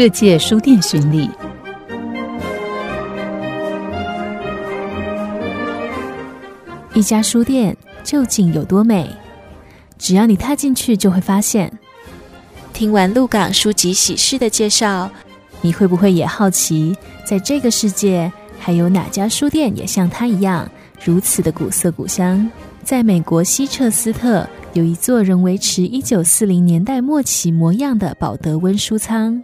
世界书店巡礼。一家书店究竟有多美？只要你踏进去，就会发现。听完鹿港书籍喜事的介绍，你会不会也好奇，在这个世界还有哪家书店也像它一样如此的古色古香？在美国西彻斯特有一座仍维持一九四零年代末期模样的保德温书仓。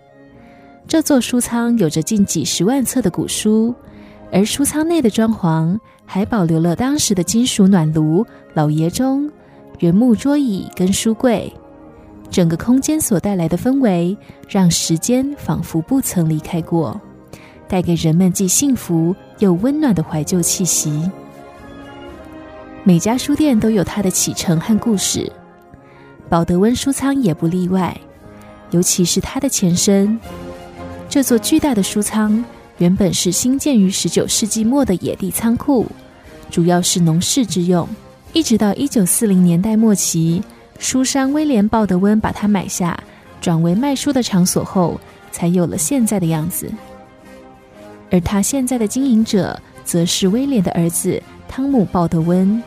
这座书仓有着近几十万册的古书，而书仓内的装潢还保留了当时的金属暖炉、老爷钟、原木桌椅跟书柜。整个空间所带来的氛围，让时间仿佛不曾离开过，带给人们既幸福又温暖的怀旧气息。每家书店都有它的启程和故事，保德温书仓也不例外，尤其是它的前身。这座巨大的书仓原本是兴建于十九世纪末的野地仓库，主要是农事之用。一直到一九四零年代末期，书商威廉·鲍德温把它买下，转为卖书的场所后，才有了现在的样子。而他现在的经营者，则是威廉的儿子汤姆·鲍德温。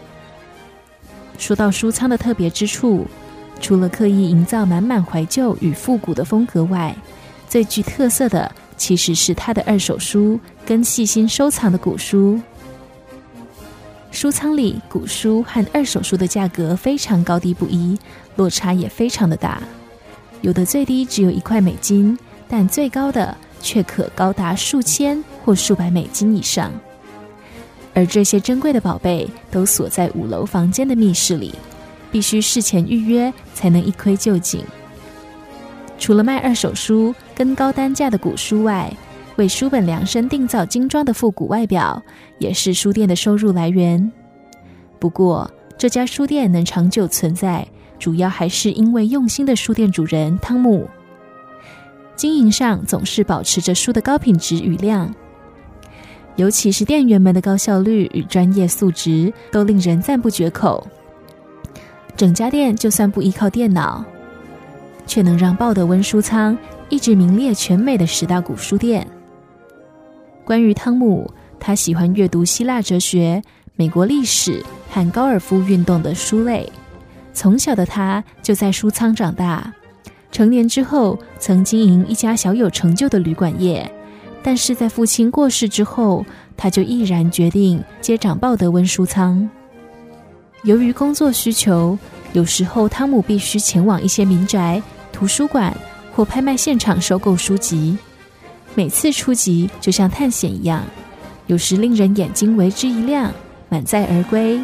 说到书仓的特别之处，除了刻意营造满满怀旧与复古的风格外，最具特色的其实是他的二手书跟细心收藏的古书。书仓里古书和二手书的价格非常高低不一，落差也非常的大。有的最低只有一块美金，但最高的却可高达数千或数百美金以上。而这些珍贵的宝贝都锁在五楼房间的密室里，必须事前预约才能一窥究竟。除了卖二手书跟高单价的古书外，为书本量身定造精装的复古外表，也是书店的收入来源。不过，这家书店能长久存在，主要还是因为用心的书店主人汤姆。经营上总是保持着书的高品质与量，尤其是店员们的高效率与专业素质，都令人赞不绝口。整家店就算不依靠电脑。却能让鲍德温书仓一直名列全美的十大古书店。关于汤姆，他喜欢阅读希腊哲学、美国历史和高尔夫运动的书类。从小的他就在书仓长大，成年之后曾经营一家小有成就的旅馆业。但是在父亲过世之后，他就毅然决定接掌鲍德温书仓。由于工作需求，有时候汤姆必须前往一些民宅。图书馆或拍卖现场收购书籍，每次出集就像探险一样，有时令人眼睛为之一亮，满载而归；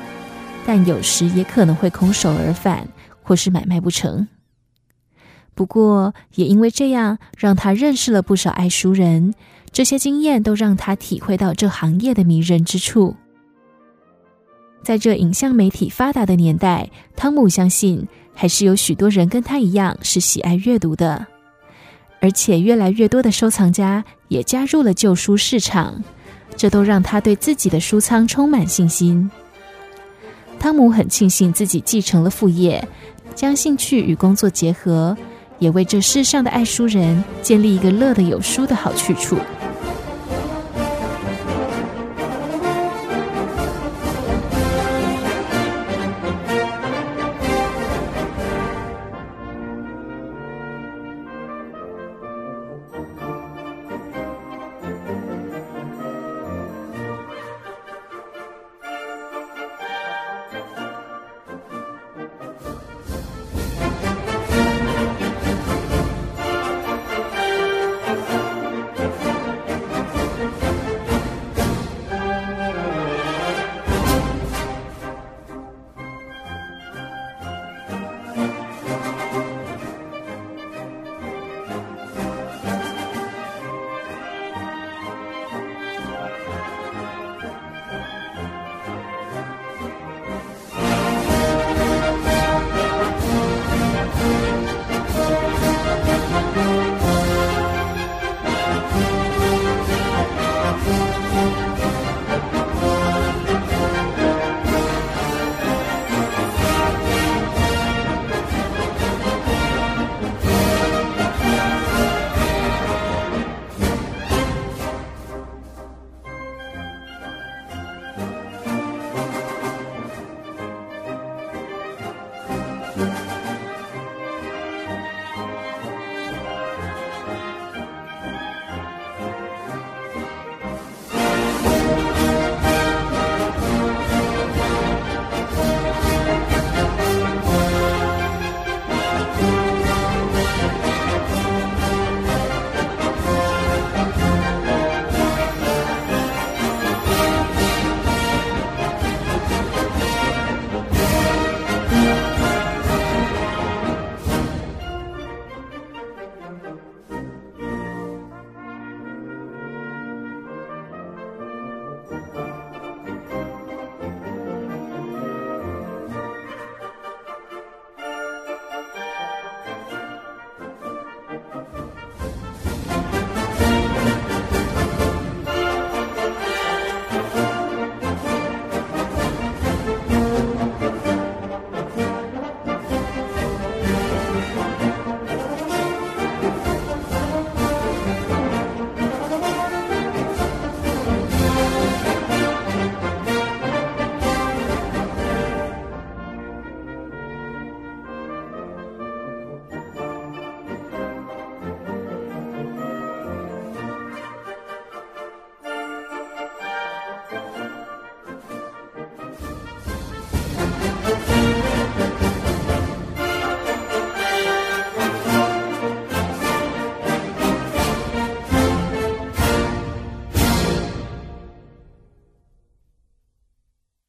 但有时也可能会空手而返，或是买卖不成。不过，也因为这样，让他认识了不少爱书人，这些经验都让他体会到这行业的迷人之处。在这影像媒体发达的年代，汤姆相信。还是有许多人跟他一样是喜爱阅读的，而且越来越多的收藏家也加入了旧书市场，这都让他对自己的书仓充满信心。汤姆很庆幸自己继承了副业，将兴趣与工作结合，也为这世上的爱书人建立一个乐得有书的好去处。